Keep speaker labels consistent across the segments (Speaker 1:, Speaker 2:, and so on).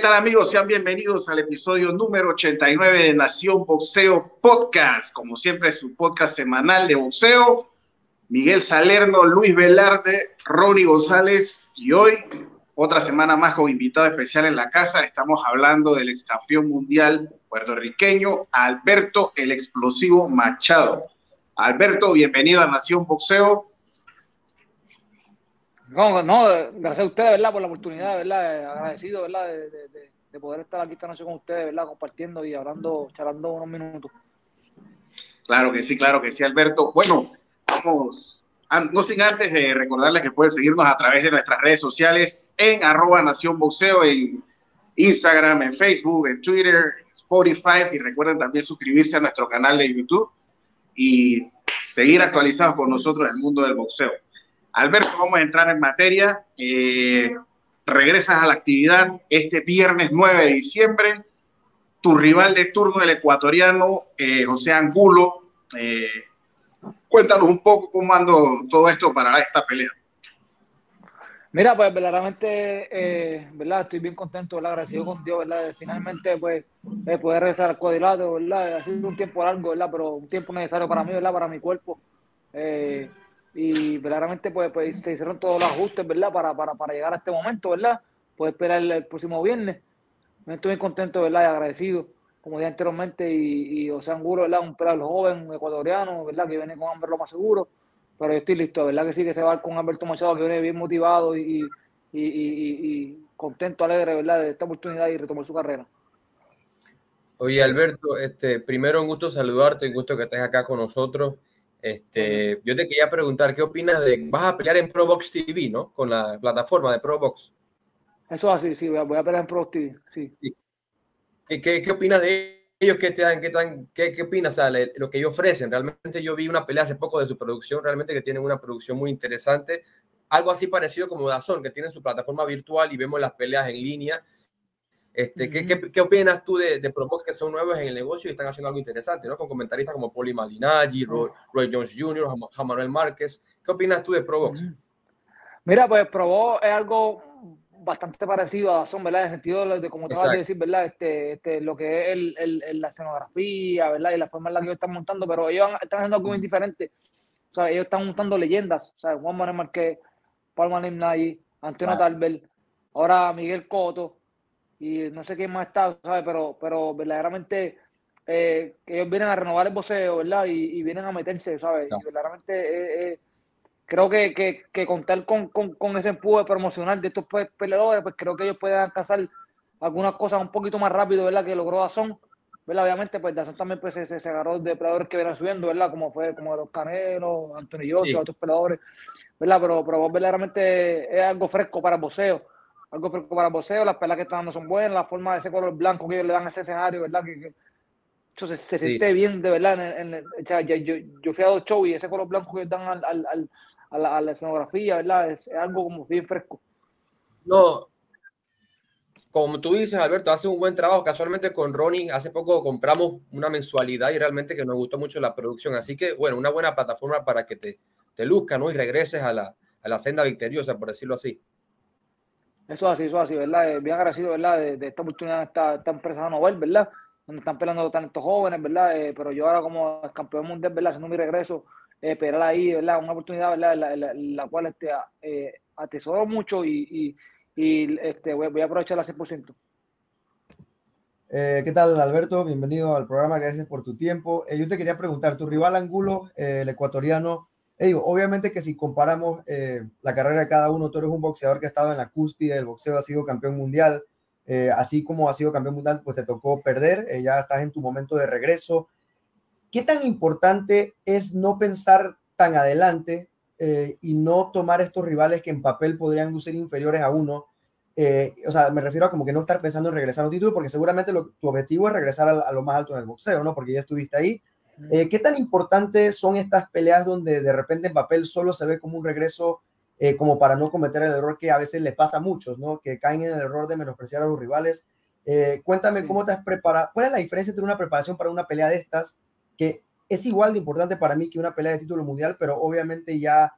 Speaker 1: ¿Qué tal amigos? Sean bienvenidos al episodio número 89 de Nación Boxeo Podcast. Como siempre, su podcast semanal de boxeo. Miguel Salerno, Luis Velarde, Ronnie González y hoy otra semana más con invitado especial en la casa. Estamos hablando del ex campeón mundial puertorriqueño Alberto el Explosivo Machado. Alberto, bienvenido a Nación Boxeo.
Speaker 2: No, no, gracias a ustedes, ¿verdad? Por la oportunidad, ¿verdad? Agradecido, ¿verdad? De, poder estar aquí esta noche con ustedes, ¿verdad? Compartiendo y hablando, charlando unos minutos.
Speaker 1: Claro que sí, claro que sí, Alberto. Bueno, vamos, no sin antes de recordarles que pueden seguirnos a través de nuestras redes sociales en arroba Nación Boxeo, en Instagram, en Facebook, en Twitter, en Spotify y recuerden también suscribirse a nuestro canal de YouTube y seguir actualizados con nosotros en el mundo del boxeo. Alberto, vamos a entrar en materia. Eh, regresas a la actividad este viernes 9 de diciembre. Tu rival de turno, el ecuatoriano eh, José Angulo. Eh, cuéntanos un poco cómo ando todo esto para esta pelea.
Speaker 2: Mira, pues verdaderamente, ¿verdad? Estoy bien contento, ¿verdad? Agradecido con Dios, ¿verdad? Finalmente, pues, poder regresar al cuadrilátero, ¿verdad? Ha sido un tiempo largo, ¿verdad? Pero un tiempo necesario para mí, ¿verdad? Para mi cuerpo. Y verdaderamente pues, pues se hicieron todos los ajustes, ¿verdad? Para, para, para llegar a este momento, ¿verdad? Puedo esperar el, próximo viernes. Me estoy contento, ¿verdad? Y agradecido, como dije anteriormente, y, y José Angulo, ¿verdad? Un pelado joven, ecuatoriano, ¿verdad? Que viene con Amber lo más seguro, pero yo estoy listo, ¿verdad? Que sí, que se va con Alberto Machado, que viene bien motivado y, y, y contento, alegre, ¿verdad? De esta oportunidad y retomar su carrera.
Speaker 3: Oye, Alberto, este, primero un gusto saludarte, un gusto que estés acá con nosotros. Este, yo te quería preguntar, ¿qué opinas de, vas a pelear en Probox TV, ¿no? Con la plataforma de Probox.
Speaker 2: Eso así, sí, voy a, pelear en Probox TV, sí.
Speaker 3: ¿Qué, qué, opinas de ellos? ¿Qué, te dan, qué, tan, qué, qué opinas? O lo que ellos ofrecen. Realmente yo vi una pelea hace poco de su producción, realmente que tienen una producción muy interesante. Algo así parecido como Dazón, que tienen su plataforma virtual y vemos las peleas en línea este, ¿qué, qué, qué, opinas tú de, de promos que son nuevos en el negocio y están haciendo algo interesante, ¿no? Con comentaristas como Poli Malinaggi, Roy, Jones Jr., Juan Manuel Márquez. ¿Qué opinas tú de Probox?
Speaker 2: Mira, pues Probox es algo bastante parecido a Dazón, ¿verdad? En el sentido de, como te vas a decir, ¿verdad? Este, este, lo que es el, el, la escenografía, ¿verdad? Y la forma en la que ellos están montando, pero ellos están haciendo algo muy diferente. O sea, ellos están montando leyendas. O sea, Juan Manuel Márquez, Paul Malinaggi, Antonio Talbert, ahora Miguel Coto y no sé quién más está, ¿sabes? Pero, pero verdaderamente eh, ellos vienen a renovar el boxeo, ¿verdad? Y, vienen a meterse, ¿sabes? Y verdaderamente eh, eh, creo que, que, que contar con, con, con, ese empuje promocional de estos peleadores, pues creo que ellos pueden alcanzar algunas cosas un poquito más rápido, ¿verdad? Que logró Dazón, ¿verdad? Obviamente, pues Dazón también pues, se, se, agarró de peleadores que vienen subiendo, ¿verdad? Como fue como los Canelos, Antonio Yossi, otros peleadores, ¿verdad? Pero, pero verdaderamente es algo fresco para el boxeo algo para el boxeo, las pelas que están dando son buenas, la forma de ese color blanco que ellos le dan a ese escenario, ¿verdad? Que, se, se siente bien, de verdad. En, yo, yo, fui a dos shows y ese color blanco que dan al, al, a, la, a, la, escenografía, ¿verdad? Es, algo como bien fresco.
Speaker 3: No, como tú dices, Alberto, hace un buen trabajo. Casualmente con Ronnie, hace poco compramos una mensualidad y realmente que nos gustó mucho la producción. Así que, bueno, una buena plataforma para que te, te luzca, ¿no? Y regreses a la, a la senda victoriosa, por decirlo así.
Speaker 2: Eso así, eso así, ¿verdad? Eh, bien agradecido, ¿verdad? De, esta oportunidad de esta, esta empresa Nobel, ¿verdad? Donde están peleando tantos jóvenes, ¿verdad? Eh, pero yo ahora como campeón mundial, ¿verdad? Haciendo mi regreso, eh, esperar ahí, ¿verdad? Una oportunidad, ¿verdad? La, la, cual este, atesoro mucho y, y, y este, voy, voy, a aprovecharla 100%.
Speaker 4: Eh, ¿Qué tal, Alberto? Bienvenido al programa, gracias por tu tiempo. yo te quería preguntar, tu rival Angulo, el ecuatoriano, digo, obviamente que si comparamos eh, la carrera de cada uno, tú eres un boxeador que ha estado en la cúspide del boxeo, ha sido campeón mundial, eh, así como ha sido campeón mundial, pues te tocó perder, eh, ya estás en tu momento de regreso. ¿Qué tan importante es no pensar tan adelante y no tomar estos rivales que en papel podrían lucir inferiores a uno? o sea, me refiero a como que no estar pensando en regresar a un título, porque seguramente tu objetivo es regresar a, a, lo más alto en el boxeo, ¿no? Porque ya estuviste ahí, eh, ¿Qué tan importantes son estas peleas donde de repente en papel solo se ve como un regreso eh, como para no cometer el error que a veces les pasa a muchos, ¿no? Que caen en el error de menospreciar a los rivales. Eh, cuéntame cómo te has preparado, cuál es la diferencia entre una preparación para una pelea de estas, que es igual de importante para mí que una pelea de título mundial, pero obviamente ya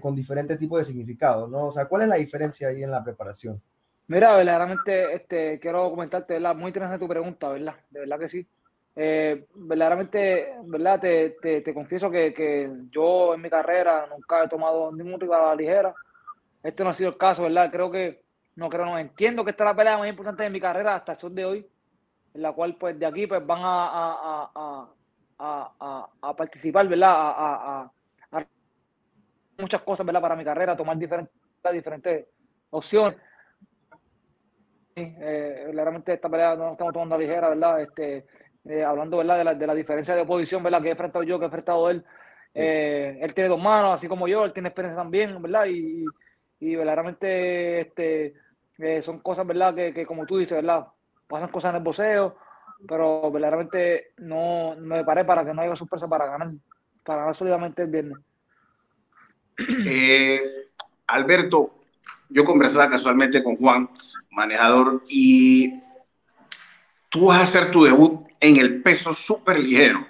Speaker 4: con diferente tipo de significado, ¿no? O sea, ¿cuál es la diferencia ahí en la preparación?
Speaker 2: Mira, verdaderamente este, quiero comentarte, ¿verdad? Muy interesante tu pregunta, ¿verdad? De verdad que sí. Eh, verdaderamente, ¿verdad? Te, te, te confieso que, que, yo en mi carrera nunca he tomado ningún rival a la ligera. Este no ha sido el caso, ¿verdad? Creo que, no creo, no entiendo que esta es la pelea más importante de mi carrera hasta el sol de hoy, en la cual pues de aquí pues van a, a, a, a participar, ¿verdad? A, muchas cosas, ¿verdad? Para mi carrera, tomar diferentes, diferentes opciones. Eh, claramente esta pelea no estamos tomando a ligera, ¿verdad? Este, eh, hablando, ¿verdad? De la, de la diferencia de oposición, ¿verdad? Que he enfrentado yo, que he enfrentado él. Eh, él tiene dos manos, así como yo, él tiene experiencia también, ¿verdad? Y, y verdaderamente este, son cosas, ¿verdad? Que, que, como tú dices, ¿verdad? Pasan cosas en el boxeo, pero verdaderamente no, me paré para que no haya sorpresa para ganar, para ganar sólidamente el viernes.
Speaker 1: Alberto, yo conversaba casualmente con Juan manejador, y tú vas a hacer tu debut en el peso súper ligero.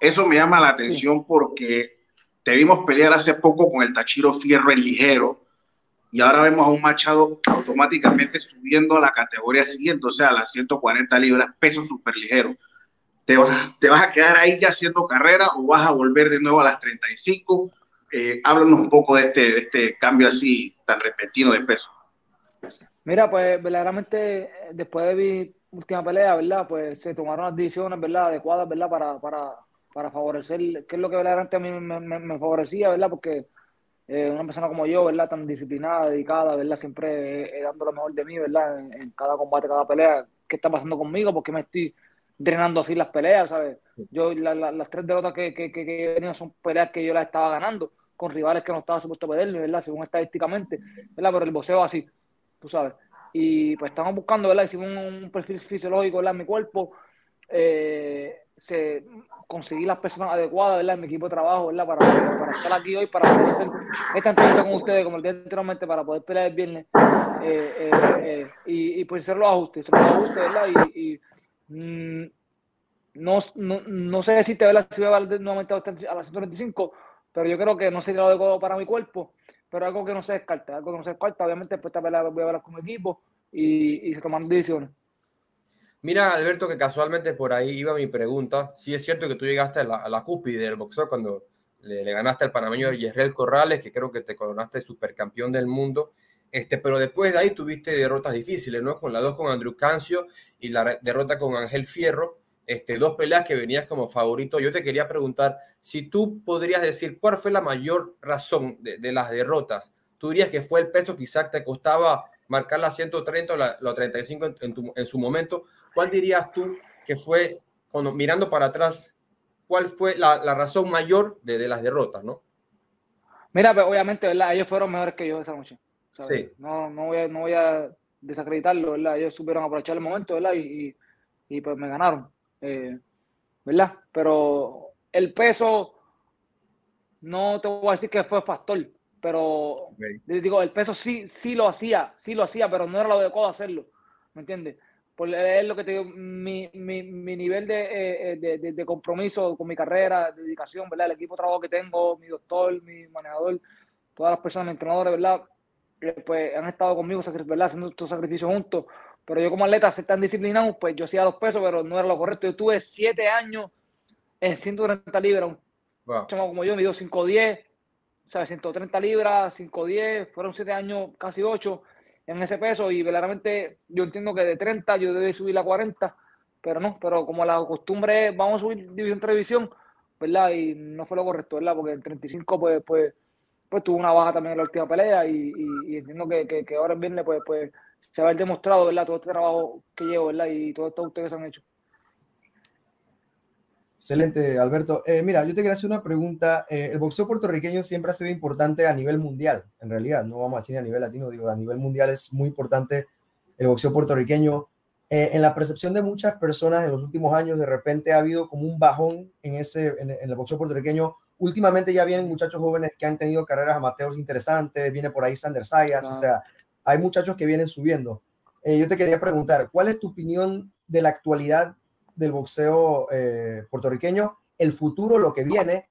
Speaker 1: Eso me llama la atención porque te vimos pelear hace poco con el Tachiro Fierro en ligero y ahora vemos a un Machado automáticamente subiendo a la categoría siguiente, o sea, a las 140 libras, peso súper ligero. ¿Te vas, ¿Te vas a quedar ahí ya haciendo carrera o vas a volver de nuevo a las 35? Eh, háblanos un poco de este, de este cambio así tan repentino de peso.
Speaker 2: Mira, pues verdaderamente después de última pelea, ¿verdad? Pues se tomaron las decisiones, ¿verdad? Adecuadas, ¿verdad? Para, para, para favorecer, que es lo que verdaderamente a mí me, me, favorecía, ¿verdad? Porque eh, una persona como yo, ¿verdad? Tan disciplinada, dedicada, ¿verdad? Siempre dando lo mejor de mí, ¿verdad? En, cada combate, cada pelea. ¿Qué está pasando conmigo? porque me estoy entrenando así las peleas, ¿sabes? Yo, las tres derrotas que, que, que, he venido son peleas que yo las estaba ganando con rivales que no estaba supuesto perderme, ¿verdad? Según estadísticamente, ¿verdad? Pero el boxeo así tú sabes. Y pues estamos buscando, ¿verdad? Hicimos un, perfil fisiológico, ¿verdad? En mi cuerpo. Eh, se, conseguí las personas adecuadas, ¿verdad? En mi equipo de trabajo, ¿verdad? Para, estar aquí hoy, para poder hacer esta entrevista con ustedes, como el día anteriormente, para poder pelear el viernes. Eh, eh, eh y, y pues hacer los ajustes, ¿verdad? Y, mm, no, no, no, sé decirte, ¿verdad? Si voy a nuevamente a las 135, pero yo creo que no sería lo adecuado para mi cuerpo pero algo que no se descarta, algo que no se descarta. Obviamente, después esta pelea voy a hablar con mi equipo y, y se toman decisiones.
Speaker 3: Mira, Alberto, que casualmente por ahí iba mi pregunta. Sí es cierto que tú llegaste a la, a la cúspide del boxeo cuando le, ganaste al panameño Yerrel Corrales, que creo que te coronaste supercampeón del mundo. Este, pero después de ahí tuviste derrotas difíciles, ¿no? Con la dos con Andrew Cancio y la derrota con Ángel Fierro este, dos peleas que venías como favorito. Yo te quería preguntar si tú podrías decir cuál fue la mayor razón de, las derrotas. ¿Tú dirías que fue el peso quizás te costaba marcar la 130 o la, 35 en, su momento? ¿Cuál dirías tú que fue, cuando, mirando para atrás, cuál fue la, razón mayor de, las derrotas, no?
Speaker 2: Mira, pues, obviamente, ¿verdad? Ellos fueron mejores que yo esa noche. Sí. No, no, voy a, no voy a desacreditarlo, ¿verdad? Ellos supieron aprovechar el momento, ¿verdad? y, y pues me ganaron. Eh, ¿verdad? Pero el peso, no te voy a decir que fue factor, pero digo, el peso sí, sí lo hacía, sí lo hacía, pero no era lo adecuado hacerlo, ¿me entiendes? Por, es lo que te digo, mi, mi, mi nivel eh, de, de, de, compromiso con mi carrera, de dedicación, ¿verdad? El equipo de trabajo que tengo, mi doctor, mi manejador, todas las personas, mis entrenadores, ¿verdad? Eh, pues han estado conmigo, ¿verdad? Haciendo estos sacrificios juntos pero yo como atleta, ser tan disciplinado, pues yo hacía dos pesos, pero no era lo correcto. Yo tuve siete años en 130 libras. Un como yo, me dio 5'10, ¿sabes? 130 libras, 5'10, fueron siete años, casi ocho en ese peso. Y verdaderamente yo entiendo que de 30 yo debí subir a 40, pero no. Pero como la costumbre es, vamos a subir división tras división, ¿verdad? Y no fue lo correcto, ¿verdad? Porque en 35, pues, pues, pues tuvo una baja también en la última pelea y, entiendo que, que, que ahora en viernes, pues, pues se va a haber demostrado, ¿verdad? Todo este trabajo que llevo, ¿verdad? Y todo esto ustedes han hecho.
Speaker 4: Excelente, Alberto. Eh, mira, yo te quería hacer una pregunta. Eh, el boxeo puertorriqueño siempre ha sido importante a nivel mundial, en realidad, no vamos a decir a nivel latino, digo, a nivel mundial es muy importante el boxeo puertorriqueño. Eh, en la percepción de muchas personas en los últimos años, de repente ha habido como un bajón en, ese, en, el boxeo puertorriqueño. Últimamente ya vienen muchachos jóvenes que han tenido carreras amateurs interesantes, viene por ahí Sander Sayas, o sea, hay muchachos que vienen subiendo. Eh, yo te quería preguntar, ¿cuál es tu opinión de la actualidad del boxeo eh, puertorriqueño, el futuro, lo que viene,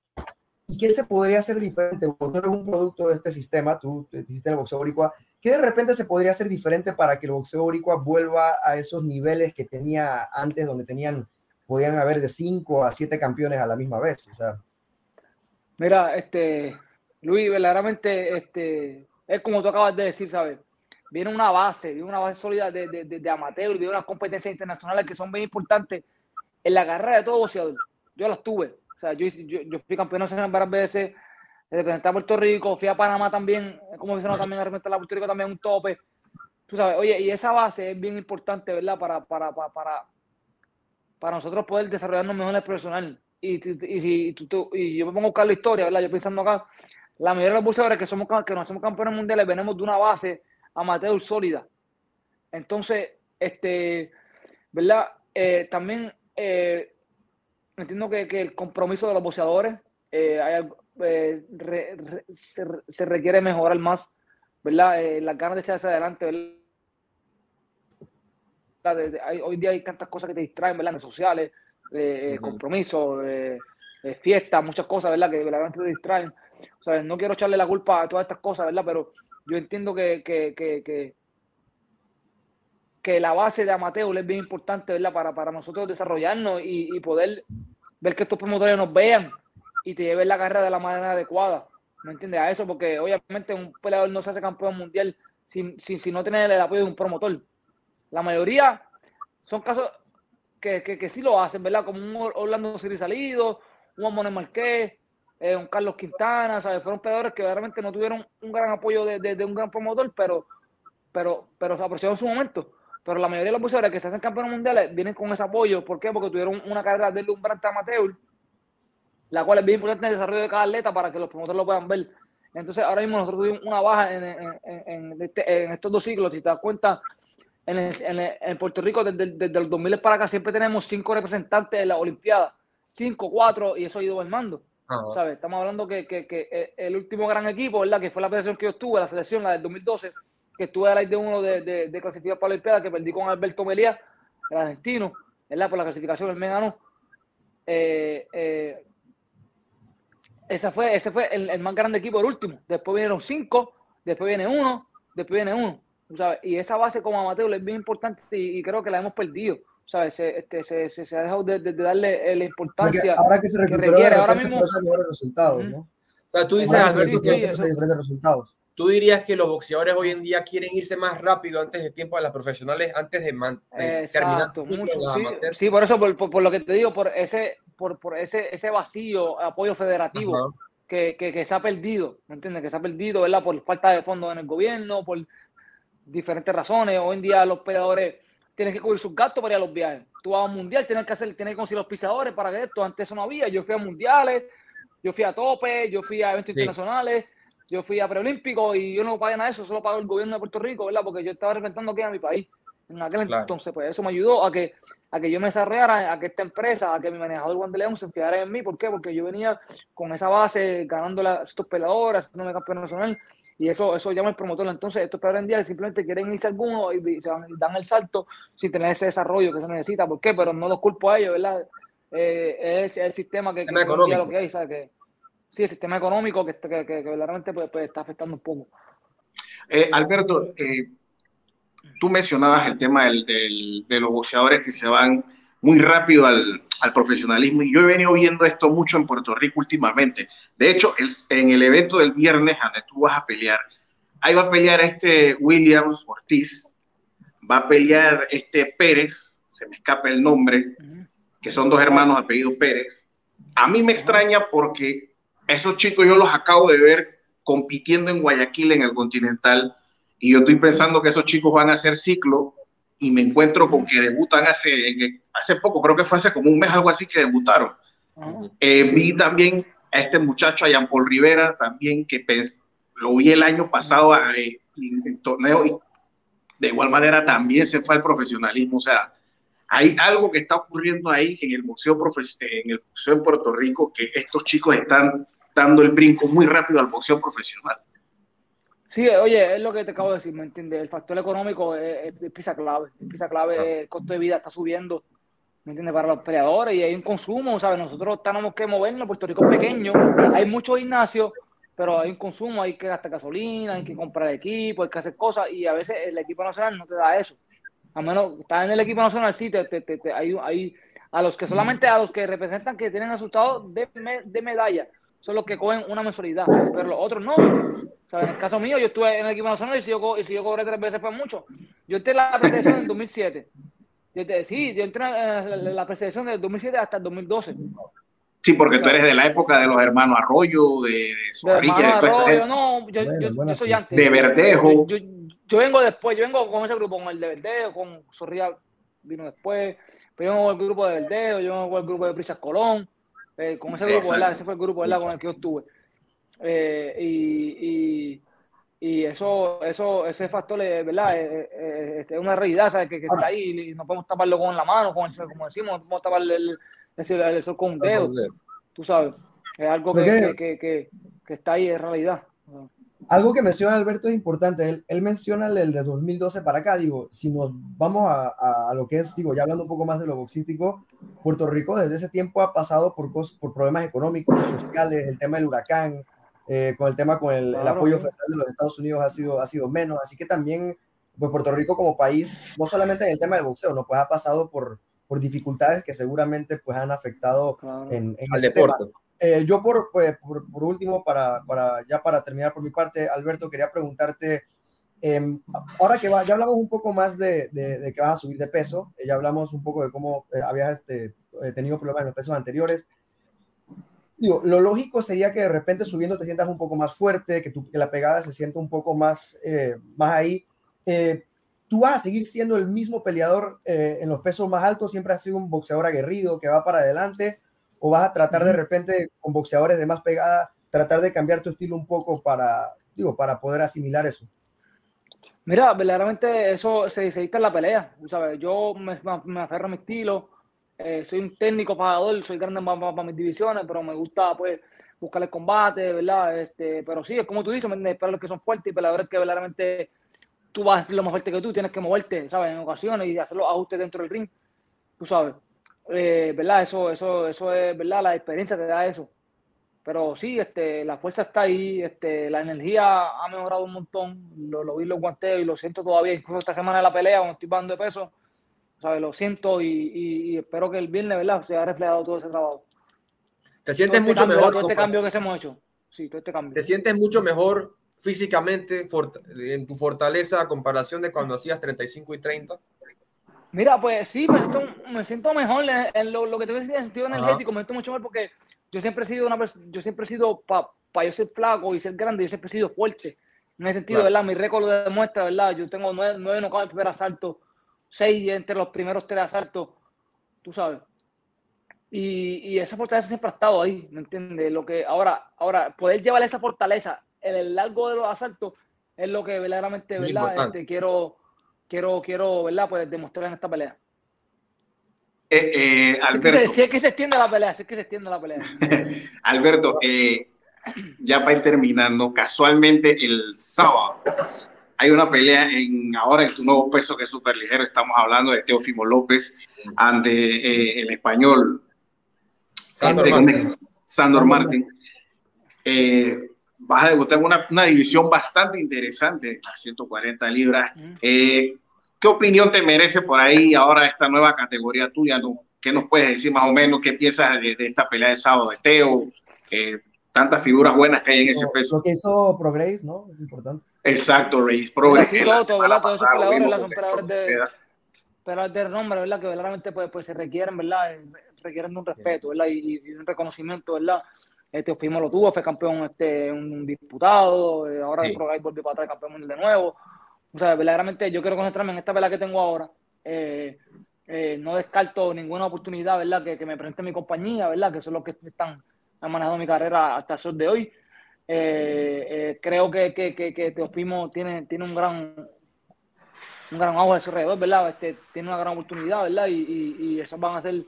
Speaker 4: ¿Y qué se podría hacer diferente? Tú eres un producto de este sistema, tú hiciste el boxeo boricua, ¿qué de repente se podría hacer diferente para que el boxeo boricua vuelva a esos niveles que tenía antes, donde tenían, podían haber de 5 a 7 campeones a la misma vez? O sea,
Speaker 2: Mira, este, Luis, verdaderamente, este, es como tú acabas de decir, ¿sabes? Viene una base, viene una base sólida de, de, de, de amateur, viene unas competencias internacionales que son bien importantes en la carrera de todo boxeador. Yo las tuve. O sea, yo, yo, yo fui campeón nacional varias veces, representé a Puerto Rico, fui a Panamá también, como mencionado también, representar a Puerto Rico también un tope. Tú sabes, oye, y esa base es bien importante, ¿verdad? Para, para, para, para, para nosotros poder desarrollarnos mejor en el profesional y, y, y, tú, y, yo me pongo a buscar la historia, ¿verdad? Yo pensando acá, la mayoría de los buceadores que, somos, que nos hacemos campeones mundiales venimos de una base amateur sólida. Entonces, este, ¿verdad? Eh, también eh, entiendo que, que, el compromiso de los boxeadores eh, hay, re, re, se, se, requiere mejorar más, ¿verdad? Las ganas de echarse adelante, ¿verdad? De, de, hay, hoy día hay tantas cosas que te distraen, ¿verdad? En sociales, eh, uh -huh. compromiso, fiestas, muchas cosas, ¿verdad? Que verdaderamente te distraen. O sea, no quiero echarle la culpa a todas estas cosas, ¿verdad? Pero yo entiendo que, que, que, que, la base de amateur es bien importante, ¿verdad? Para, para nosotros desarrollarnos y, y, poder ver que estos promotores nos vean y te lleven la carrera de la manera adecuada. ¿Me entiendes? A eso, porque obviamente un peleador no se hace campeón mundial sin, sin, sin no tener el apoyo de un promotor. La mayoría son casos que, que, que sí lo hacen, ¿verdad? Como un Orlando Siri Salido, un Amone Marqués, eh, un Carlos Quintana, ¿sabes? Fueron peleadores que realmente no tuvieron un gran apoyo de, de, un gran promotor, pero, pero, pero se apreciaron en su momento. Pero la mayoría de los boxeadores que se hacen campeones mundiales vienen con ese apoyo. ¿Por qué? Porque tuvieron una carrera de deslumbrante amateur, la cual es bien importante en el desarrollo de cada atleta para que los promotores lo puedan ver. Entonces, ahora mismo nosotros tuvimos una baja en, en, este, estos dos siglos. Si te das cuenta, en, en, Puerto Rico, desde, desde, los 2000 para acá, siempre tenemos cinco representantes en la Olimpiada. Cinco, cuatro, y eso ha ido armando. Estamos hablando que, que, el último gran equipo, ¿verdad? Que fue la federación que yo estuve, la selección, la del 2012, que estuve al aire de uno de, de, clasificar para la Olimpiada, que perdí con Alberto Melía, el argentino, ¿verdad? Por la clasificación, él me ganó. Eh, eh, ese fue, ese fue el, más grande equipo, el último. Después vinieron cinco, después viene uno, después viene uno. Y esa base como amateur es bien importante y creo que la hemos perdido. ¿Sabes? Se, este, se, se, se ha dejado de, de, de darle eh, la importancia
Speaker 4: Porque ahora que se recuperó, que requiere. Ahora mismo mejores resultados, ¿no?
Speaker 3: O sea, tú dices, Alberto,
Speaker 4: sí, sí, diferentes resultados.
Speaker 3: Tú dirías que los boxeadores hoy en día quieren irse más rápido antes de tiempo a las profesionales, antes de, man, de
Speaker 2: Exacto, terminar mucho, sí, sí, por eso, por, por, por, lo que te digo, por ese, por, por ese, ese vacío, apoyo federativo que, que, que, se ha perdido, ¿me entiendes? Que se ha perdido, ¿verdad? Por falta de fondos en el gobierno, por diferentes razones. Hoy en día los peleadores tienen que cubrir sus gastos para ir a los viajes. Tú vas a un mundial, tienes que hacer, tienes que conseguir los pisadores para que esto, antes eso no había. Yo fui a mundiales, yo fui a tope, yo fui a eventos sí. internacionales, yo fui a preolímpicos y yo no pagué nada de eso, solo pagó el gobierno de Puerto Rico, ¿verdad? Porque yo estaba representando aquí a mi país. En aquel claro. entonces, pues eso me ayudó a que, a que yo me desarrollara, a que esta empresa, a que mi manejador Juan de León se fijara en mí. ¿Por qué? Porque yo venía con esa base, ganando la, estos peleadores, haciéndome campeón nacional, y eso, eso llama el promotor. Entonces, estos peleadores en día simplemente quieren irse algunos y, se van, y dan el salto sin tener ese desarrollo que se necesita. ¿Por qué? Pero no los culpo a ellos, ¿verdad? Eh, es el sistema que, lo que hay, ¿sabes? Que, sí, el sistema económico que, que, que verdaderamente pues, pues, está afectando un poco.
Speaker 1: Eh, Alberto, eh, tú mencionabas el tema del, del, de los boxeadores que se van muy rápido al, al, profesionalismo y yo he venido viendo esto mucho en Puerto Rico últimamente. De hecho, el, en el evento del viernes donde tú vas a pelear, ahí va a pelear este Williams Ortiz, va a pelear este Pérez, se me escapa el nombre, que son dos hermanos apellidos Pérez. A mí me extraña porque esos chicos yo los acabo de ver compitiendo en Guayaquil en el Continental y yo estoy pensando que esos chicos van a hacer ciclo y me encuentro con que debutan hace, hace poco, creo que fue hace como un mes, algo así que debutaron. Eh, vi también a este muchacho, a Jean Paul Rivera, también que pens, lo vi el año pasado eh, en, en, torneo y de igual manera también se fue al profesionalismo. O sea, hay algo que está ocurriendo ahí en el boxeo, en el boxeo en Puerto Rico que estos chicos están dando el brinco muy rápido al boxeo profesional.
Speaker 2: Sí, oye, es lo que te acabo de decir, ¿me entiendes? El factor económico es, es, pieza clave, es pieza clave, claro. el costo de vida está subiendo ¿me entiendes? Para los peleadores y hay un consumo, ¿sabes? Nosotros tenemos que movernos, Puerto Rico es pequeño, hay muchos gimnasios, pero hay un consumo, hay que gastar gasolina, hay que comprar equipo, hay que hacer cosas y a veces el equipo nacional no te da eso. A menos estar en el equipo nacional, sí, te, te, te, hay, hay, a los que solamente a los que representan que tienen resultados de, de medalla, son los que cogen una mensualidad, pero los otros no. O sea, en el caso mío, yo estuve en el equipo nacional y si yo, y si yo cobré tres veces fue mucho. Yo entré en la preselección en 2007. sí, yo entré en la preselección del 2007 hasta el 2012.
Speaker 1: Sí, porque tú eres de la época de los hermanos Arroyo, de, de
Speaker 2: Zorrilla. De Arroyo, no, yo, yo, soy antes.
Speaker 1: De Verdejo.
Speaker 2: Yo, vengo después, yo vengo con ese grupo, con el de Verdejo, con Zorrilla vino después, pero yo vengo con el grupo de Verdejo, yo vengo con el grupo de Prisas Colón, eh, con ese grupo, ¿verdad? Ese fue el grupo, ¿verdad? Con el que yo estuve. Eh, y, y, eso, eso, ese factor, ¿verdad? Es, una realidad, ¿sabes? Que, que está ahí y no podemos taparlo con la mano, como decimos, no podemos taparle el, el, con un dedo. Tú sabes, es algo que, que, que, que, está ahí, en realidad.
Speaker 4: Algo que menciona Alberto es importante. Él, él menciona el de 2012 para acá. Digo, si nos vamos a, a, lo que es, digo, ya hablando un poco más de lo boxístico, Puerto Rico desde ese tiempo ha pasado por, por problemas económicos, sociales, el tema del huracán, eh, con el tema con el, el apoyo federal de los Estados Unidos ha sido, ha sido menos. Así que también, pues Puerto Rico como país, no solamente en el tema del boxeo, no pues ha pasado por, por dificultades que seguramente pues han afectado en, en el deporte. Eh, yo por, pues, por, último, para, para, ya para terminar por mi parte, Alberto, quería preguntarte, eh, ahora que va, ya hablamos un poco más de, de, que vas a subir de peso, eh, ya hablamos un poco de cómo eh, habías este, tenido problemas en los pesos anteriores. Digo, lo lógico sería que de repente subiendo te sientas un poco más fuerte, que, tu, la pegada se sienta un poco más, más ahí. ¿Tú vas a seguir siendo el mismo peleador en los pesos más altos? ¿Siempre has sido un boxeador aguerrido que va para adelante? O vas a tratar de repente con boxeadores de más pegada, tratar de cambiar tu estilo un poco para, digo, para poder asimilar eso?
Speaker 2: Mira, verdaderamente eso se, se en la pelea, ¿sabes? Yo me, me aferro a mi estilo, eh, soy un técnico pagador, soy grande para, mis divisiones, pero me gusta pues buscar el combate, ¿verdad? Este, pero sí, es como tú dices, para los que son fuertes y peleadores que verdaderamente tú vas lo más fuerte que tú, tienes que moverte, ¿sabes? En ocasiones y hacer los ajustes dentro del ring, tú sabes. Eh, ¿verdad? Eso, eso, eso es, ¿verdad? La experiencia te da eso. Pero sí, este, la fuerza está ahí, este, la energía ha mejorado un montón, lo, lo vi los guanteos y lo siento todavía, incluso esta semana de la pelea, cuando estoy bajando de peso, ¿sabes? Lo siento y, y, y, espero que el viernes, ¿verdad? Se haya reflejado todo ese trabajo.
Speaker 3: ¿Te sientes este mucho mejor?
Speaker 2: Todo este cambio que hemos hecho. Sí, todo este cambio.
Speaker 3: ¿Te sientes mucho mejor físicamente en tu fortaleza a comparación de cuando hacías 35 y 30?
Speaker 2: Mira, pues sí, me siento, me siento mejor en, lo, lo, que te voy a decir en el sentido energético, me siento mucho mejor porque yo siempre he sido una yo siempre he sido para pa yo ser flaco y ser grande, yo siempre he sido fuerte. En ese sentido, claro. ¿verdad? Mi récord lo demuestra, ¿verdad? Yo tengo nueve, nueve en el primer asalto, seis entre los primeros tres asaltos, tú sabes. Y, y, esa fortaleza siempre ha estado ahí, ¿me entiendes? Lo que ahora, ahora, poder llevar esa fortaleza en el largo de los asaltos es lo que verdaderamente, ¿verdad? Este, quiero, quiero, quiero, ¿verdad? Pues demostrar en esta pelea.
Speaker 1: Eh, eh, Alberto.
Speaker 2: Si es, que se, si es, que se, extiende la pelea, si es que se extiende la pelea.
Speaker 1: Alberto, eh, ya para ir terminando, casualmente el sábado hay una pelea en ahora en tu nuevo peso que es súper ligero. Estamos hablando de Teófimo López ante eh, el español Sandor este, Martin. Sandor Martin. Eh, vas a debutar en una, una, división bastante interesante, a 140 libras. Eh, ¿Qué opinión te merece por ahí ahora esta nueva categoría tuya? ¿no? ¿Qué nos puedes decir más o menos? ¿Qué piensas de, de esta pelea de sábado de Teo? Eh, tantas figuras buenas que hay en ese
Speaker 4: lo,
Speaker 1: peso.
Speaker 4: Lo que hizo Progress, ¿no? Es importante.
Speaker 1: Exacto, Reyes Progress.
Speaker 2: Sí, todo, todo, ¿verdad? Todos esos peleadores son peleadores de, peleadores de nombre, ¿verdad? Que verdaderamente pues, pues se requieren, ¿verdad? Requieren de un respeto, ¿verdad? Y, y un reconocimiento, ¿verdad? Este Ofimo lo tuvo, fue campeón este, un disputado, eh, ahora sí. el Progress volvió para atrás campeón mundial de nuevo. O sea, verdaderamente yo quiero concentrarme en esta pelea que tengo ahora. Eh, eh, no descarto ninguna oportunidad, ¿verdad? Que, que, me presente mi compañía, ¿verdad? Que son los que están han manejado mi carrera hasta el sol de hoy. Eh, eh, creo que, que, que, que Teofimo tiene, tiene un gran un gran auge a su alrededor, ¿verdad? Este, tiene una gran oportunidad, ¿verdad? Y, y, y, esas van a ser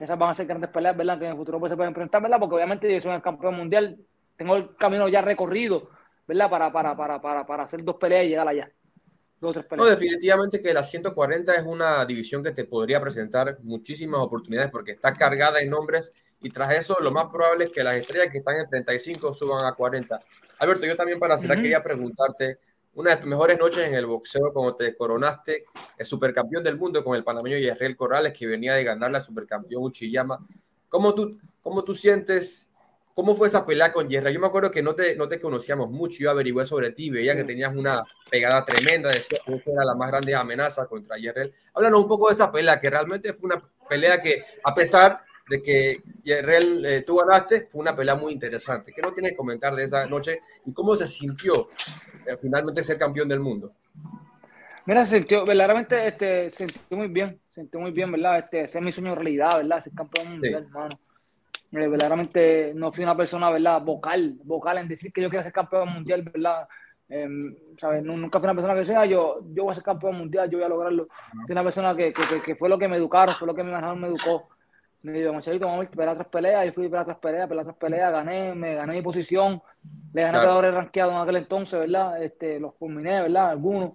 Speaker 2: esas van a ser grandes peleas, ¿verdad? Que en el futuro pues, se pueden enfrentar, ¿verdad? Porque obviamente yo soy el campeón mundial, tengo el camino ya recorrido, ¿verdad? Para, para, para, para, para hacer dos peleas y llegar allá.
Speaker 3: No, definitivamente que la 140 es una división que te podría presentar muchísimas oportunidades porque está cargada en nombres y tras eso lo más probable es que las estrellas que están en 35 suban a 40. Alberto, yo también para cerrar quería preguntarte, una de tus mejores noches en el boxeo, como te coronaste el supercampeón del mundo con el panameño Yesriel Corrales, que venía de ganar la supercampeón Uchiyama. ¿Cómo tú, cómo tú sientes ¿Cómo fue esa pelea con Yerra? Yo me acuerdo que no te, no te conocíamos mucho, yo averigué sobre ti, veía que tenías una pegada tremenda, decía que era la más grande amenaza contra Yerrel. Háblanos un poco de esa pelea, que realmente fue una pelea que, a pesar de que Yerrel eh, tú ganaste, fue una pelea muy interesante. ¿Qué no tienes que comentar de esa noche y cómo se sintió finalmente ser campeón del mundo?
Speaker 2: Mira, se sintió, verdaderamente, este, se sintió muy bien, se sintió muy bien, ¿verdad? Este, ese es mi sueño realidad, ¿verdad? Ser campeón mundial, hermano eh, verdaderamente no fui una persona, ¿verdad? Vocal, vocal en decir que yo quiero ser campeón mundial, ¿verdad? Em, ¿sabes? Nunca fui una persona que decía, yo, yo voy a ser campeón mundial, yo voy a lograrlo. Fui una persona que, que, que, fue lo que me educaron, fue lo que mi manejador me educó. Me dijo, Macharito, vamos a pelear tres peleas. Yo fui a pelear tres peleas, pelear tres peleas, gané, me gané mi posición. Le gané a peleadores rankeados en aquel entonces, ¿verdad? Este, los fulminé, ¿verdad? Algunos.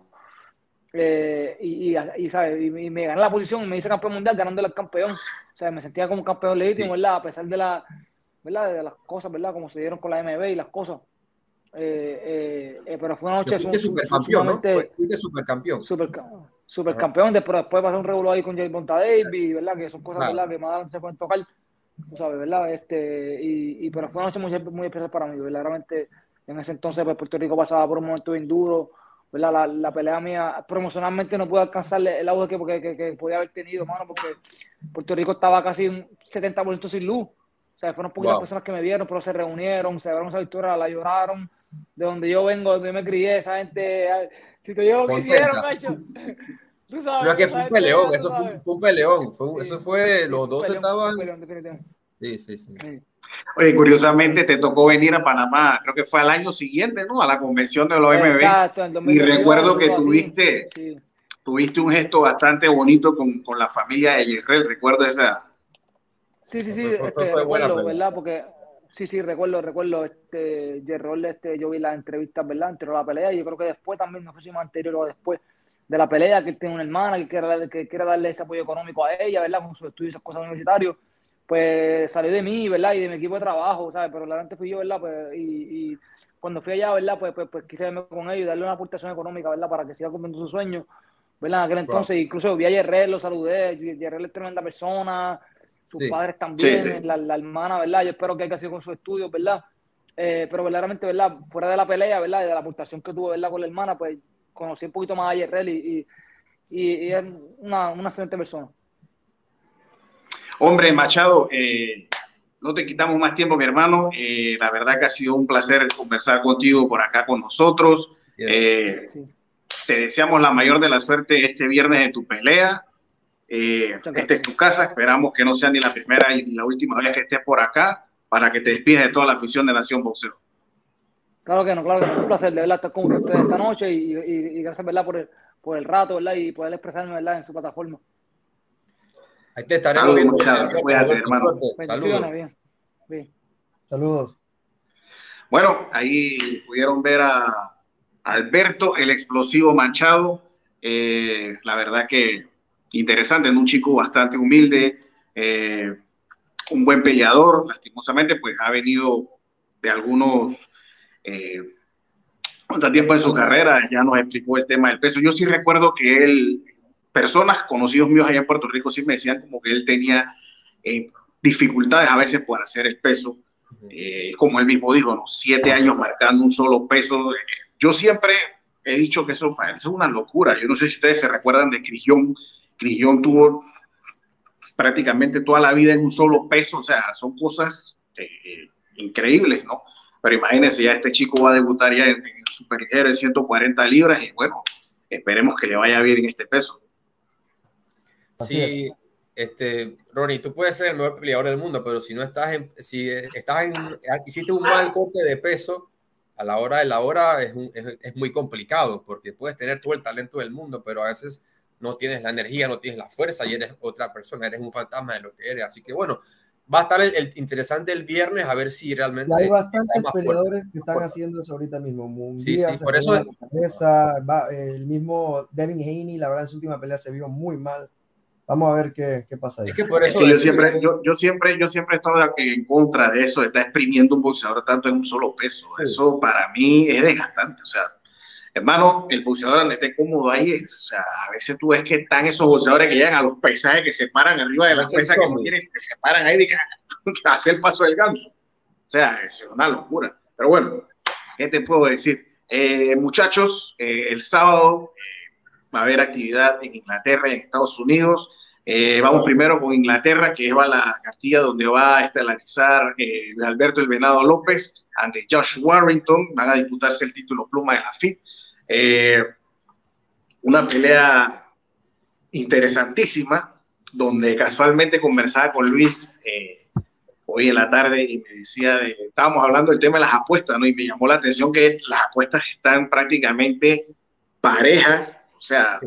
Speaker 2: Eh, y, y, ¿sabes? Y, me gané la posición y me hice campeón mundial ganándole al campeón. O sea, me sentía como campeón legítimo, ¿verdad? A pesar de, la, ¿verdad? de las cosas, ¿verdad? Como se dieron con la MB y las cosas. Eh, eh, pero fue una noche.
Speaker 3: Fuiste supercampeón, ¿no? Fuiste supercampeón.
Speaker 2: Super, supercampeón, después, después pasó un regular ahí con Jay Bonta Davis, ¿verdad? Que son cosas, ¿verdad? Que más se pueden tocar, sabes, ¿verdad? Este, y, y, pero fue una noche muy, muy especial para mí, verdaderamente. En ese entonces, pues, Puerto Rico pasaba por un momento bien duro la, la, pelea mía promocionalmente no pude alcanzar el auge que, que, que, podía haber tenido, mano, porque Puerto Rico estaba casi un 70% sin luz. O sea, fueron poquitas personas que me vieron, pero se reunieron, se dieron esa victoria, la lloraron. De donde yo vengo, donde yo me crié, esa gente, si te digo que hicieron, macho.
Speaker 3: Tú sabes, no, que fue un peleón, eso fue, un peleón. Fue, Eso fue, los dos estaban.
Speaker 1: sí, sí, sí. Oye, curiosamente te tocó venir a Panamá, creo que fue al año siguiente, ¿no? A la convención de la OMB. Exacto, y recuerdo que tuviste, tuviste un gesto bastante bonito con, con la familia de Yerrel, recuerdo esa.
Speaker 2: Sí, sí, sí, este, recuerdo, ¿verdad? Porque sí, sí, recuerdo, recuerdo, este, Yerrol, este, yo vi las entrevistas, ¿verdad? Anterior la pelea, y yo creo que después también, no sé si más anterior o después de la pelea, que él tiene una hermana, que quiere, que quiere darle ese apoyo económico a ella, ¿verdad? Con sus estudios y esas cosas universitarios pues salió de mí, ¿verdad? Y de mi equipo de trabajo, ¿sabes? Pero realmente fui yo, ¿verdad? Pues, y, y cuando fui allá, ¿verdad? Pues, pues, pues, quise verme con ellos y darle una aportación económica, ¿verdad? Para que siga cumpliendo su sueño, ¿verdad? En aquel entonces, incluso vi a Yerrel, lo saludé, Yerrel es tremenda persona, sus padres también, La, la, hermana, ¿verdad? Yo espero que haya sido con sus estudios, ¿verdad? Eh, pero verdaderamente, ¿verdad? Fuera de la pelea, ¿verdad? de la aportación que tuvo, ¿verdad? Con la hermana, pues conocí un poquito más a Yerrel y, y, y, es una, una excelente persona.
Speaker 1: Hombre, Machado, eh, no te quitamos más tiempo, mi hermano. Eh, la verdad que ha sido un placer conversar contigo por acá con nosotros. Eh, te deseamos la mayor de la suerte este viernes en tu pelea. Esta es tu casa. Esperamos que no sea ni la primera ni la última vez que estés por acá para que te despides de toda la afición de Nación Boxeo.
Speaker 2: Claro que no, claro que no. Es un placer de verdad estar con ustedes esta noche y, gracias ¿verdad? Por, el, por el rato ¿verdad? y poder expresarme ¿verdad? en su plataforma.
Speaker 3: Ahí te estaremos
Speaker 1: viendo. Cuídate, hermano.
Speaker 2: Saludos.
Speaker 4: Saludos.
Speaker 1: Bueno, ahí pudieron ver a Alberto, el explosivo manchado. Eh, la verdad que interesante, un chico bastante humilde, eh, un buen peleador. Lastimosamente, pues ha venido de algunos eh, tiempo en su carrera. Ya nos explicó el tema del peso. Yo sí recuerdo que él personas, conocidos míos allá en Puerto Rico, sí me decían como que él tenía eh, dificultades a veces por hacer el peso. Eh, como él mismo dijo, ¿no? siete años marcando un solo peso. Yo siempre he dicho que eso parece una locura. Yo no sé si ustedes se recuerdan de Crillón. Crillón tuvo prácticamente toda la vida en un solo peso. O sea, son cosas eh, increíbles, ¿no? Pero imagínense, ya este chico va a debutar ya en, en superligero de 140 libras y bueno, esperemos que le vaya bien en este peso
Speaker 3: sí, este, Ronnie, tú puedes ser el mejor peleador del mundo, pero si no estás en, si estás en, hiciste un mal corte de peso, a la hora de la hora es, es, muy complicado, porque puedes tener todo el talento del mundo, pero a veces no tienes la energía, no tienes la fuerza y eres otra persona, eres un fantasma de lo que eres. Así que bueno, va a estar el, interesante el viernes a ver si realmente.
Speaker 4: hay bastantes peleadores que están haciendo eso ahorita mismo.
Speaker 3: sí, sí, por eso.
Speaker 4: el mismo Devin Haney, la verdad, en su última pelea se vio muy mal. Vamos a ver qué, qué pasa ahí.
Speaker 1: Es que por eso yo, siempre, yo, yo, siempre, yo siempre he estado en contra de eso, de estar exprimiendo un boxeador tanto en un solo peso. Eso para mí es desgastante. O sea, hermano, el boxeador donde esté cómodo ahí es. O sea, a veces tú ves que están esos boxeadores que llegan a los pesajes que se paran arriba de las pesas que no tienen, que se paran ahí de que hacer el paso del ganso. O sea, es una locura. Pero bueno, ¿qué te puedo decir? Eh, muchachos, eh, el sábado va a haber actividad en Inglaterra y en Estados Unidos. Eh, vamos primero con Inglaterra, que va la cartilla donde va a estelarizar eh, Alberto El Venado López ante Josh Warrington. Van a disputarse el título pluma de la FIT. Eh, una pelea interesantísima, donde casualmente conversaba con Luis hoy en la tarde y me decía, de, estábamos hablando del tema de las apuestas, ¿no? Y me llamó la atención que las apuestas están prácticamente parejas o sea,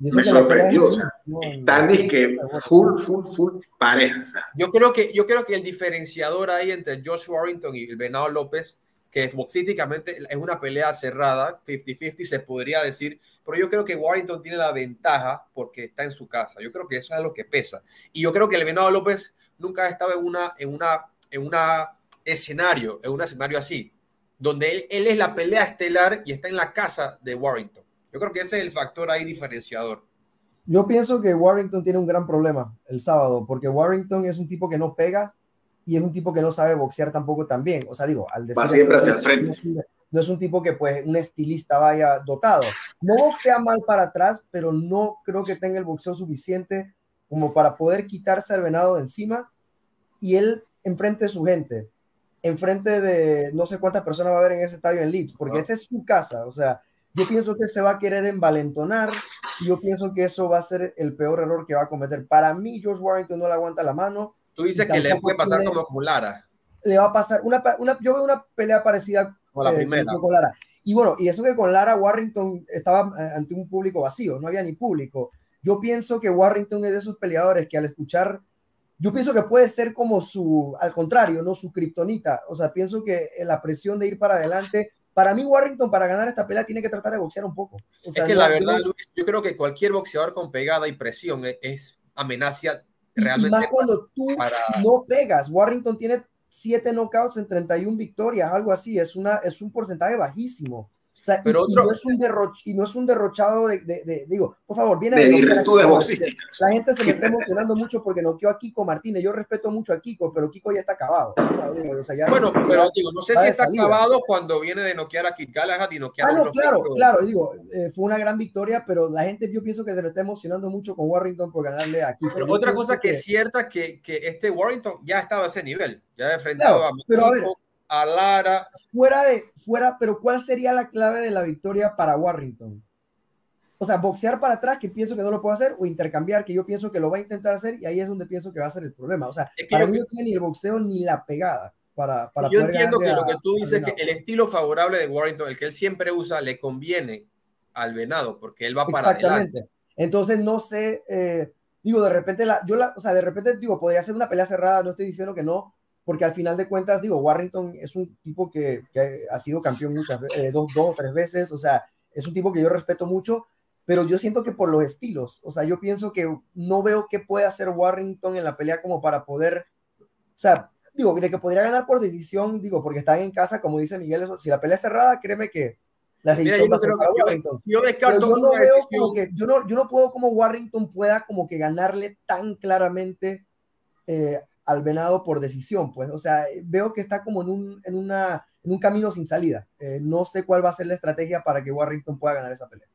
Speaker 1: me sorprendió. O sea, están que full, full, full pareja.
Speaker 3: Yo, creo que, yo creo que el diferenciador ahí entre Josh Warrington y el Venado López, que boxísticamente es una pelea cerrada, 50-50 se podría decir, pero yo creo que Warrington tiene la ventaja porque está en su casa. Yo creo que eso es lo que pesa. Y yo creo que el Venado López nunca ha estado en una, en una, en una escenario, en un escenario así, donde él, él es la pelea estelar y está en la casa de Warrington. Yo creo que ese es el factor ahí diferenciador.
Speaker 4: Yo pienso que Warrington tiene un gran problema el sábado, porque Warrington es un tipo que no pega y es un tipo que no sabe boxear tampoco también. O sea, digo, al
Speaker 1: decir... Va siempre hacia el frente.
Speaker 4: No es, un, tipo que, pues, un estilista vaya dotado. No boxea mal para atrás, pero no creo que tenga el boxeo suficiente como para poder quitarse al venado de encima y él enfrente de su gente, enfrente de no sé cuántas personas va a haber en ese estadio en Leeds, porque esa es su casa. O sea, yo pienso que se va a querer envalentonar y yo pienso que eso va a ser el peor error que va a cometer. Para mí, George Warrington no le aguanta la mano.
Speaker 3: Tú dices que le puede pasar como con Lara.
Speaker 4: Le va a pasar una, una yo veo una pelea parecida
Speaker 3: con la eh, primera.
Speaker 4: Con Lara. Y bueno, y eso que con Lara Warrington estaba eh, ante un público vacío, no había ni público. Yo pienso que Warrington es de esos peleadores que al escuchar, yo pienso que puede ser como su, al contrario, no su kriptonita. O sea, pienso que la presión de ir para adelante para mí, Warrington, para ganar esta pelea, tiene que tratar de boxear un poco.
Speaker 3: es que la verdad, Luis, yo creo que cualquier boxeador con pegada y presión es, es amenaza realmente.
Speaker 4: Y más cuando tú no pegas. Warrington tiene siete knockouts en 31 victorias, algo así. Es, una, es un porcentaje bajísimo pero y, no es un y no es un derrochado de, de, digo, por favor, viene
Speaker 1: de,
Speaker 4: La gente se me está emocionando mucho porque noqueó a Kiko Martínez. Yo respeto mucho a Kiko, pero Kiko ya está acabado.
Speaker 3: bueno, pero digo, no sé si está acabado cuando viene de noquear a Kit Galahad y noquear
Speaker 4: ah, no, claro, claro, digo, eh, fue una gran victoria, pero la gente yo pienso que se me está emocionando mucho con Warrington por ganarle a Kiko.
Speaker 3: Pero otra cosa que, es cierta que, que este Warrington ya estaba a ese nivel, ya ha enfrentado a
Speaker 4: pero a ver,
Speaker 3: a Lara.
Speaker 4: Fuera de, fuera, pero ¿cuál sería la clave de la victoria para Warrington? O sea, boxear para atrás, que pienso que no lo puedo hacer, o intercambiar, que yo pienso que lo va a intentar hacer, y ahí es donde pienso que va a ser el problema. O sea, para mí no tiene ni el boxeo ni la pegada. Para, para
Speaker 3: yo entiendo que lo que tú dices es que el estilo favorable de Warrington, el que él siempre usa, le conviene al venado, porque él va para Exactamente.
Speaker 4: Entonces, no sé, eh, digo, de repente, la, yo la, o sea, de repente, digo, podría ser una pelea cerrada, no estoy diciendo que no, porque al final de cuentas, digo, Warrington es un tipo que, ha sido campeón muchas veces, eh, dos, dos o tres veces, o sea, es un tipo que yo respeto mucho, pero yo siento que por los estilos, o sea, yo pienso que no veo qué puede hacer Warrington en la pelea como para poder, o sea, digo, de que podría ganar por decisión, digo, porque están en casa, como dice Miguel, si la pelea es cerrada, créeme que la decisión va a ser para Warrington. Yo, yo no veo como que, yo no, yo no puedo como Warrington pueda como que ganarle tan claramente eh, al venado por decisión, pues, o sea, veo que está como en un, en una, en un camino sin salida. Eh, no sé cuál va a ser la estrategia para que Warrington pueda ganar esa pelea.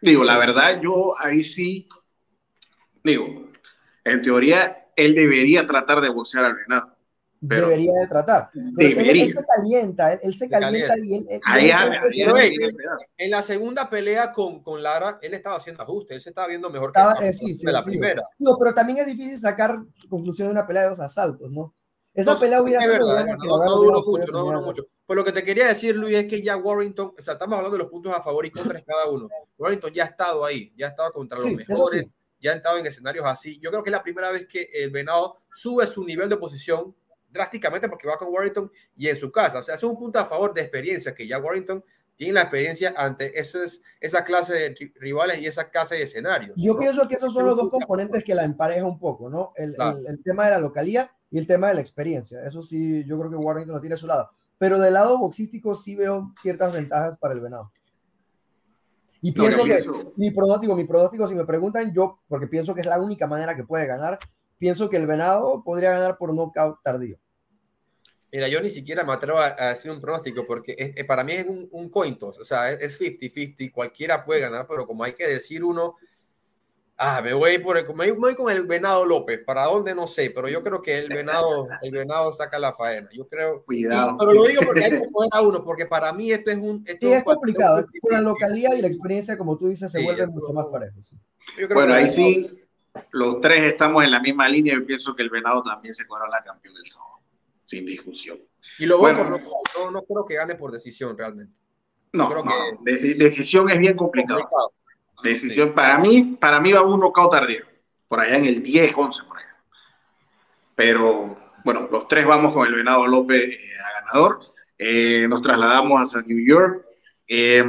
Speaker 1: Digo, la verdad, yo ahí sí, digo, en teoría, él debería tratar de boxear al venado
Speaker 4: debería de tratar. Él, se calienta, él, se, calienta, y él...
Speaker 3: en la segunda pelea con, con, Lara, él estaba haciendo ajustes, él se estaba viendo mejor
Speaker 4: que eh, sí, la primera. No, pero también es difícil sacar conclusión de una pelea de dos asaltos, ¿no? Esa pelea hubiera sido...
Speaker 3: no, duró mucho, no duró mucho. Pues lo que te quería decir, Luis, es que ya Warrington, o sea, estamos hablando de los puntos a favor y contra cada uno. Warrington ya ha estado ahí, ya ha estado contra los mejores ya han estado en escenarios así. Yo creo que es la primera vez que el Venado sube su nivel de posición drásticamente porque va con Warrington y en su casa. O sea, es un punto a favor de experiencia que ya Warrington tiene la experiencia ante esas, esa clase de rivales y esa clase de escenarios.
Speaker 4: Yo pienso que esos son los dos componentes que la empareja un poco, ¿no? El, el, tema de la localía y el tema de la experiencia. Eso sí, yo creo que Warrington lo tiene a su lado. Pero del lado boxístico sí veo ciertas ventajas para el Venado. Y pienso que mi pronóstico, mi pronóstico, si me preguntan, yo, porque pienso que es la única manera que puede ganar, pienso que el Venado podría ganar por knockout tardío.
Speaker 3: Mira, yo ni siquiera me atrevo a, decir un pronóstico porque para mí es un, un cointos, o sea, es 50-50, cualquiera puede ganar, pero como hay que decir uno, ah, me voy, por me voy con el Venado López, ¿para dónde? No sé, pero yo creo que el Venado, el Venado saca la faena, yo creo.
Speaker 1: Cuidado.
Speaker 3: pero lo digo porque hay que poner a uno, porque para mí esto es un...
Speaker 4: sí, es complicado, con la localidad y la experiencia, como tú dices, se vuelve mucho más parejo.
Speaker 1: Bueno, ahí sí, los tres estamos en la misma línea, yo pienso que el Venado también se la campeón del sábado sin discusión.
Speaker 3: Y lo bueno, no, no, creo que gane por decisión realmente.
Speaker 1: No, creo que... decisión es bien complicado. Decisión, para mí, para mí va un knockout tardío, por allá en el 10, 11, por allá. Pero bueno, los tres vamos con el Venado López eh, a ganador. Eh, nos trasladamos a New York. Eh,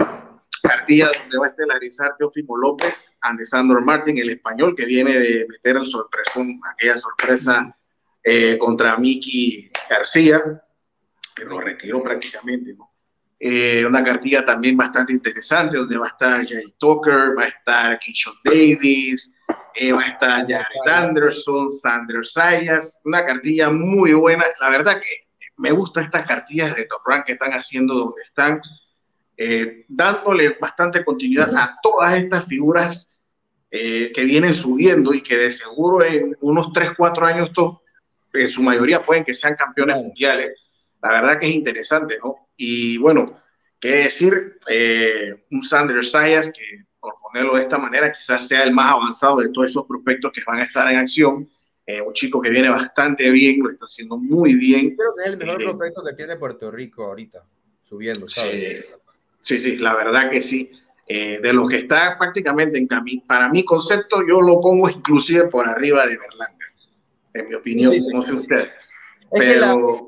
Speaker 1: cartilla donde va a estelarizar Teófimo López, Andesandro Martin, el español, que viene de meter el sorpresón, aquella sorpresa eh, contra Miki García, que lo retiró prácticamente, ¿no? Eh, una cartilla también bastante interesante, donde va a estar Jay Tucker, va a estar Keishon Davis, eh, va a estar Jared Anderson, Sander Sayas, una cartilla muy buena. La verdad que me gustan estas cartillas de Top Rank que están haciendo donde están, dándole bastante continuidad a todas estas figuras que vienen subiendo y que de seguro en unos 3, 4 años todos en su mayoría pueden que sean campeones mundiales. La verdad que es interesante, ¿no? Y bueno, qué decir, eh, un Sanders Sayas que, por ponerlo de esta manera, quizás sea el más avanzado de todos esos prospectos que van a estar en acción. Eh, un chico que viene bastante bien, lo está haciendo muy bien.
Speaker 3: Creo que es el mejor eh, prospecto que tiene Puerto Rico ahorita, subiendo, ¿sabes?
Speaker 1: Sí, sí, la verdad que sí. de los que está prácticamente en camino, para mi concepto, yo lo pongo inclusive por arriba de Berlanga en mi opinión, no sé ustedes. pero...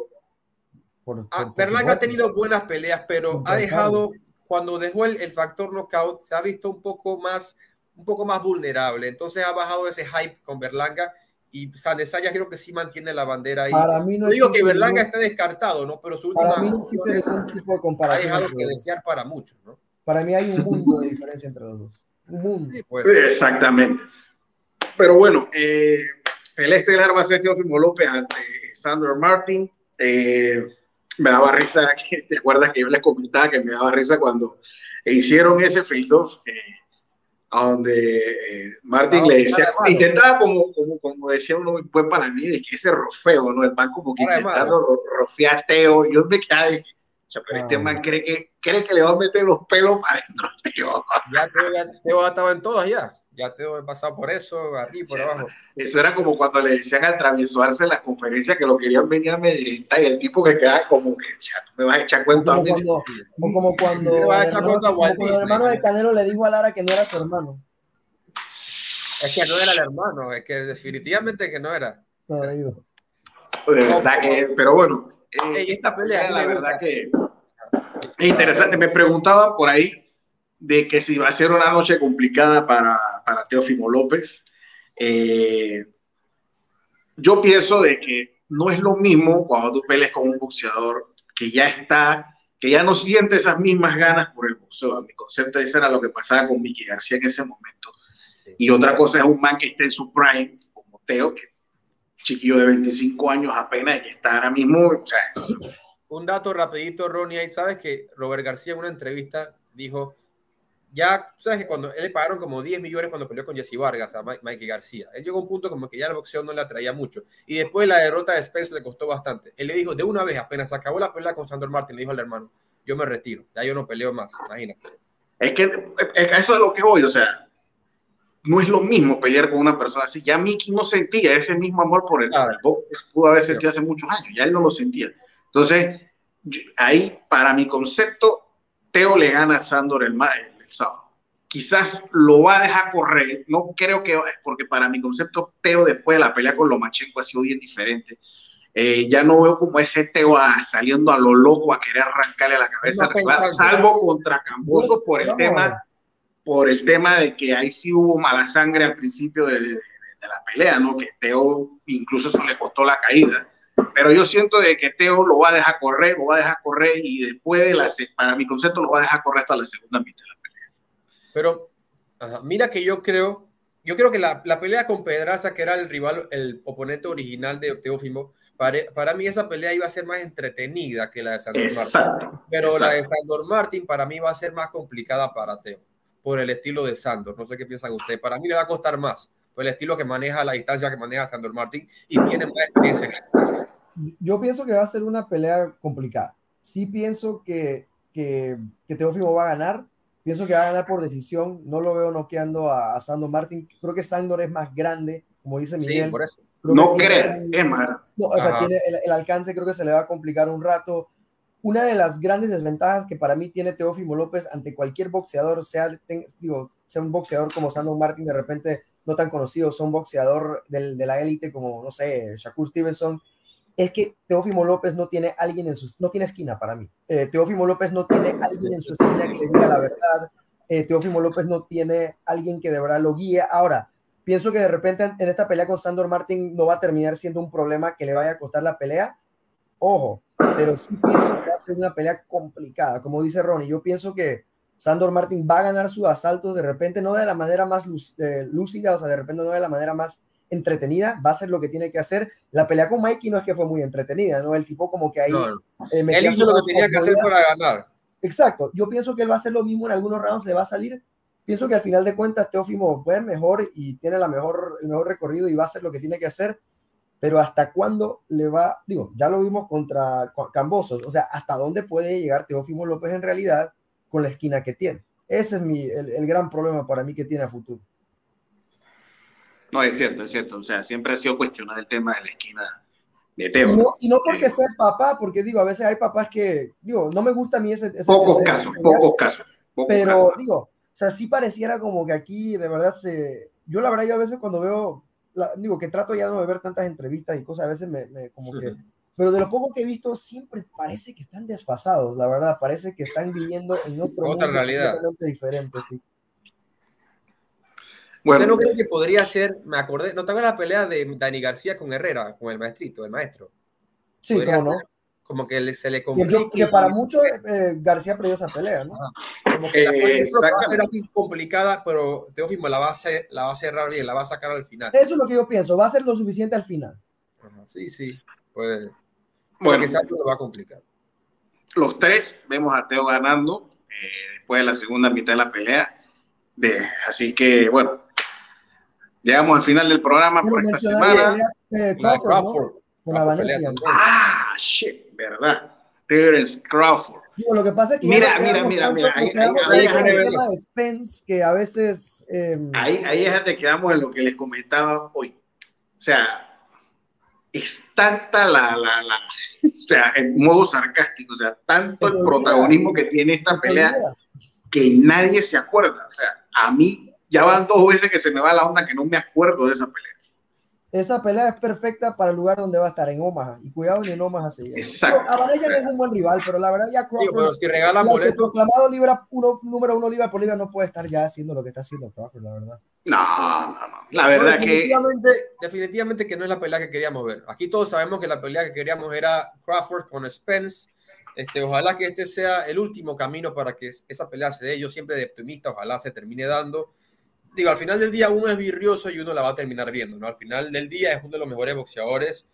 Speaker 3: Ah, ha tenido buenas peleas, pero ha dejado, cuando dejó el, factor knockout, se ha visto un poco más un poco más vulnerable. Entonces ha bajado ese hype con Berlanga y Sandesaya creo que sí mantiene la bandera ahí.
Speaker 4: Para mí no
Speaker 3: digo que Berlanga esté descartado, ¿no? Pero su última
Speaker 4: para mí no existe tipo de comparación.
Speaker 3: Ha dejado que desear para muchos, ¿no?
Speaker 4: Para mí hay un mundo de diferencia entre los dos. Un mundo.
Speaker 1: Exactamente. Pero bueno, eh, el estelar va a ser Teófimo López ante Sandro Martin. Eh, me daba risa, ¿te acuerdas que yo les comentaba que me daba risa cuando hicieron ese face-off? Eh, donde eh, Martin le decía, intentaba como, como, como decía uno muy buen para mí, de que ese rofeo, ¿no? El man como que intentando rofear Teo, yo me quedé, pero este man cree que, cree que le va a meter los pelos para adentro.
Speaker 3: Ya Teo, ya Teo estaba en todas ya ya te he pasado por eso, arriba, por abajo.
Speaker 1: Eso era como cuando le decían al traviesuarse en la conferencia que lo querían venir a Medellín y el tipo que queda como que me vas a echar cuenta
Speaker 4: como a mí. Cuando, como cuando, el hermano, de Canelo le dijo a Lara que no era su hermano.
Speaker 3: Es que no era el hermano, es que definitivamente que no era.
Speaker 4: No, digo.
Speaker 1: De verdad que, pero bueno.
Speaker 3: Eh, esta pelea,
Speaker 1: la verdad que es interesante. Me preguntaba por ahí de que si va a ser una noche complicada para, para Teófimo López. Eh, yo pienso de que no es lo mismo cuando tú peleas con un boxeador que ya está, que ya no siente esas mismas ganas por el boxeo. A mi concepto, eso era lo que pasaba con Mickey García en ese momento. Y otra cosa es un man que esté en su prime, como Teo, que chiquillo de 25 años apenas y que está ahora mismo.
Speaker 3: un dato rapidito, Ronnie, sabes que Robert García en una entrevista dijo ya, sabes que cuando él le pagaron como 10 millones cuando peleó con Jesse Vargas a Mike García. Él llegó a un punto como que ya la boxeo no le atraía mucho. Y después la derrota de Spence le costó bastante. Él le dijo de una vez, apenas acabó la pelea con Sandor Martin, le dijo al hermano, yo me retiro, ya yo no peleo más, imagínate.
Speaker 1: Es que eso es lo que voy, o sea, no es lo mismo pelear con una persona así. Ya Mickey no sentía ese mismo amor por el, box, pudo haber sentido hace muchos años, ya él no lo sentía. Entonces, ahí, para mi concepto, Teo le gana a Sandor el, sábado. quizás lo va a dejar correr. No creo que, porque para mi concepto, Teo después de la pelea con Lomachenko ha sido bien diferente. Eh, ya no veo como ese Teo saliendo a lo loco a querer arrancarle a la cabeza salvo contra Camboso por el tema por el tema de que ahí sí hubo mala sangre al principio de, de, la pelea, ¿no? Que Teo incluso eso le costó la caída. Pero yo siento de que Teo lo va a dejar correr, lo va a dejar correr y después de la, para mi concepto, lo va a dejar correr hasta la segunda mitad de la pelea.
Speaker 3: Pero mira que yo creo, yo creo que la, la, pelea con Pedraza, que era el rival, el oponente original de Teófimo, para, para, mí esa pelea iba a ser más entretenida que la de Sandor Martín. Pero exacto. la de Sandor Martín para mí va a ser más complicada para Teo, por el estilo de Sandor. No sé qué piensan ustedes. Para mí le va a costar más, por el estilo que maneja, la distancia que maneja Sandor Martín y tiene más experiencia en
Speaker 4: Yo pienso que va a ser una pelea complicada. Sí pienso que, que, que Teófimo va a ganar. Pienso que va a ganar por decisión. No lo veo noqueando a, a Sandor Martín. Creo que Sandor es más grande, como dice Miguel.
Speaker 3: Sí, por eso.
Speaker 1: Creo no crees, es más.
Speaker 4: No, o sea, tiene el, el, alcance creo que se le va a complicar un rato. Una de las grandes desventajas que para mí tiene Teófimo López ante cualquier boxeador, sea, ten, digo, sea un boxeador como Sandor Martin, de repente no tan conocido, sea un boxeador del, de la élite como, no sé, Shakur Stevenson, es que Teófimo López no tiene alguien en su, no tiene esquina para mí. Eh, Teófimo López no tiene alguien en su esquina que le diga la verdad. Eh, Teófimo López no tiene alguien que de verdad lo guíe. Ahora, pienso que de repente en esta pelea con Sandor Martin no va a terminar siendo un problema que le vaya a costar la pelea. Ojo, pero sí pienso que va a ser una pelea complicada. Como dice Ronnie, yo pienso que Sandor Martin va a ganar sus asaltos de repente, no de la manera más eh, lúcida, o sea, de repente no de la manera más entretenida, va a ser lo que tiene que hacer. La pelea con Mikey no es que fue muy entretenida, ¿no? El tipo como que ahí... No,
Speaker 3: eh, él hizo lo que tenía que hacer para ganar.
Speaker 4: Exacto, yo pienso que él va a hacer lo mismo en algunos rounds, le va a salir pienso que al final de cuentas Teófimo puede mejor y tiene la mejor, el mejor recorrido y va a hacer lo que tiene que hacer, pero hasta cuándo le va, digo, ya lo vimos contra Cambosos, o sea, hasta dónde puede llegar Teófimo López en realidad con la esquina que tiene. Ese es mi, el, el gran problema para mí que tiene a futuro.
Speaker 1: No, es cierto, es cierto, o sea, siempre ha sido cuestionado el tema de la esquina de Teo.
Speaker 4: Y no, y no porque sea papá, porque digo, a veces hay papás que, digo, no me gusta a mí ese... ese
Speaker 1: pocos
Speaker 4: ese,
Speaker 1: casos, pocos casos. Pocos
Speaker 4: pero
Speaker 1: casos.
Speaker 4: digo, o sea, sí pareciera como que aquí de verdad se... Yo la verdad, yo a veces cuando veo, la, digo que trato ya no de ver tantas entrevistas y cosas, a veces me, me como que... Pero de lo poco que he visto, siempre parece que están desfasados, la verdad, parece que están viviendo en otro
Speaker 3: Otra
Speaker 4: mundo
Speaker 3: realidad.
Speaker 4: completamente diferente, sí.
Speaker 3: Bueno, ¿Usted no cree que podría ser, me acordé, no tengo la pelea de Dani García con Herrera, con el maestrito, el maestro?
Speaker 4: Sí, cómo no.
Speaker 3: Como que se le
Speaker 4: complica. Que para muchos eh, García perdió esa pelea, ¿no?
Speaker 3: Como que eh, la va a ser así complicada, pero Teófimo la va, a hacer, la va a cerrar bien, la va a sacar al final.
Speaker 4: Eso es lo que yo pienso, va a ser lo suficiente al final.
Speaker 3: Ajá, sí, sí, puede.
Speaker 1: Bueno,
Speaker 3: que Santos lo va a complicar.
Speaker 1: Los tres vemos a Teo ganando eh, después de la segunda mitad de la pelea. De, así que, bueno, llegamos al final del programa por esta semana.
Speaker 4: Crawford, Crawford, ¿no? Con la Valencia.
Speaker 1: Ah, shit, ¿verdad? Terence Crawford.
Speaker 4: Digo, lo que pasa es que
Speaker 1: mira, mira, mira, mira, ahí, ahí, ahí,
Speaker 4: Spence que a veces eh,
Speaker 1: ahí, ahí es donde quedamos en lo que les comentaba hoy. O sea, es tanta la, la, la, o sea, en modo sarcástico, o sea, tanto el protagonismo que tiene esta pelea que nadie se acuerda. O sea, a mí ya van dos veces que se me va la onda que no me acuerdo de esa pelea.
Speaker 4: Esa pelea es perfecta para el lugar donde va a estar, en Omaha. Y cuidado, ni en Omaha se llega.
Speaker 1: Exacto.
Speaker 4: A Vanessa no es un buen rival, pero la verdad ya Crawford,
Speaker 3: Sí, pero si regalan
Speaker 4: el
Speaker 3: boletos,
Speaker 4: proclamado libra uno, número uno libra por libra no puede estar ya haciendo lo que está haciendo Crawford, la verdad.
Speaker 1: No, no, no. La verdad
Speaker 3: no,
Speaker 1: que.
Speaker 3: definitivamente, definitivamente que no es la pelea que queríamos ver. Aquí todos sabemos que la pelea que queríamos era Crawford con Spence. Este, ojalá que este sea el último camino para que esa pelea se dé. Yo siempre de optimista, ojalá se termine dando. Digo, al final del día uno es virrioso y uno la va a terminar viendo, ¿no? Al final del día es uno de los mejores boxeadores.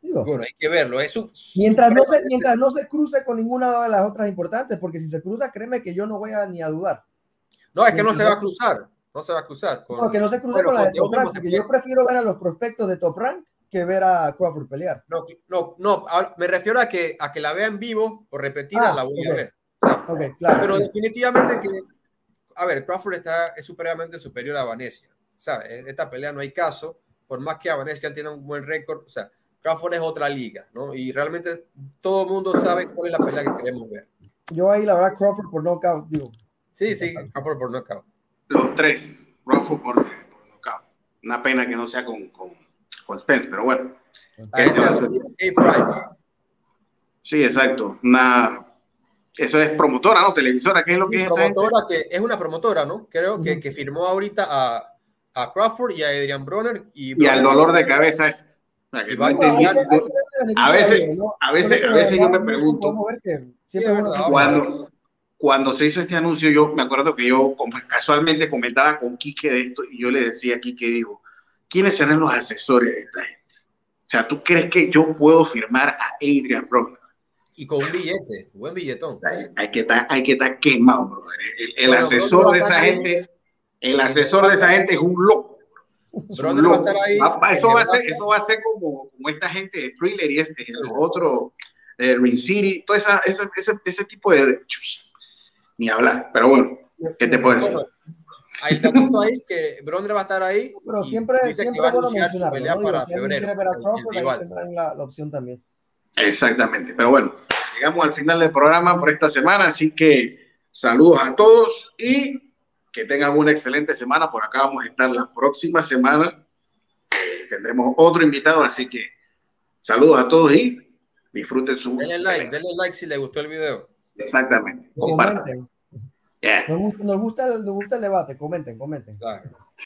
Speaker 4: Digo,
Speaker 3: bueno, hay que verlo. Es un...
Speaker 4: mientras, no se, mientras no se cruce con ninguna de las otras importantes, porque si se cruza, créeme que yo no voy a ni a dudar.
Speaker 3: No, es que no se va a cruzar. No se va a cruzar.
Speaker 4: Con... No, que no se cruce con la de Top Rank, porque yo prefiero ver a los prospectos de Top Rank que ver a Crawford pelear.
Speaker 3: No, no, no, me refiero a que, a que la vea en vivo o repetida, ah, la voy
Speaker 4: okay.
Speaker 3: a ver.
Speaker 4: Okay, claro,
Speaker 3: Pero
Speaker 4: sí.
Speaker 3: definitivamente que, a ver, Crawford está, es supremamente superior a Vanessa. ¿sabes? En esta pelea no hay caso, por más que Vanessa tiene un buen récord, o sea, Crawford es otra liga, ¿no? Y realmente todo el mundo sabe cuál es la pelea que queremos ver.
Speaker 4: Yo ahí, la verdad, Crawford por knockout, digo.
Speaker 3: Sí, sí, Crawford por knockout.
Speaker 1: los tres. Crawford por, por nocaut. Una pena que no sea con, con, con Spence, pero bueno. ¿qué se va a hacer? Sí, exacto. Una, eso es promotora, ¿no? Televisora, ¿qué es lo que es
Speaker 3: promotora que es una promotora, ¿no? Creo que, que firmó ahorita a, a Crawford y a Adrian Bronner. Y,
Speaker 1: Y al dolor de cabeza es. o sea, que no a veces- a veces- a veces yo me pregunto- cuando, cuando se hizo este anuncio, yo me acuerdo que yo casualmente comentaba con Quique de esto y yo le decía a Quique, digo, ¿quiénes serán los asesores de esta gente? O sea, ¿tú crees que yo puedo firmar a Adrian Bronner?
Speaker 3: Y con un billete, buen billetón.
Speaker 1: Hay, hay que estar, hay que estar quemado, brother. El, el
Speaker 3: Bueno,
Speaker 1: asesor de esa
Speaker 3: ahí.
Speaker 1: gente, el asesor de esa gente es un loco. Es un
Speaker 3: Bronner va a
Speaker 1: loco.
Speaker 3: estar ahí.
Speaker 1: Va- va- eso, va a ser, eso va a ser como, como esta gente de Thriller y este, los otros, eh, Ring City, todo esa, ese, ese, ese tipo de... Ni hablar, pero bueno, ¿qué te puedo decir?
Speaker 3: Hay el datito ahí que Bronner va a estar ahí.
Speaker 4: Pero siempre, siempre
Speaker 3: va a
Speaker 4: es bueno
Speaker 3: anunciar su
Speaker 4: mencionarlo.
Speaker 3: pelea
Speaker 4: ¿no?
Speaker 3: Para febrero.
Speaker 4: quiere ver a
Speaker 3: el- el
Speaker 4: Crawford, ahí tendrán la, la opción también.
Speaker 1: Exactamente, pero bueno, llegamos al final del programa por esta semana, así que saludos a todos y que tengan una excelente semana. Por acá vamos a estar la próxima semana. Eh, tendremos otro invitado, así que saludos a todos y disfruten su.
Speaker 3: Denle like, denle like si les gustó el video.
Speaker 1: Exactamente. compartan.
Speaker 4: Comenten.
Speaker 1: Yeah.
Speaker 4: Nos gusta, nos, gusta, nos gusta el debate. Comenten, comenten.
Speaker 3: Claro.